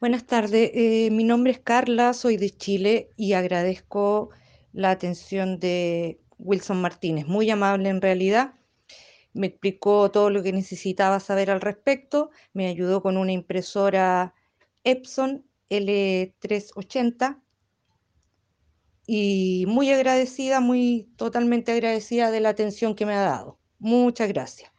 Buenas tardes, eh, mi nombre es Carla, soy de Chile y agradezco la atención de Wilson Martínez, muy amable en realidad. Me explicó todo lo que necesitaba saber al respecto, me ayudó con una impresora Epson L380 y muy agradecida, muy totalmente agradecida de la atención que me ha dado. Muchas gracias.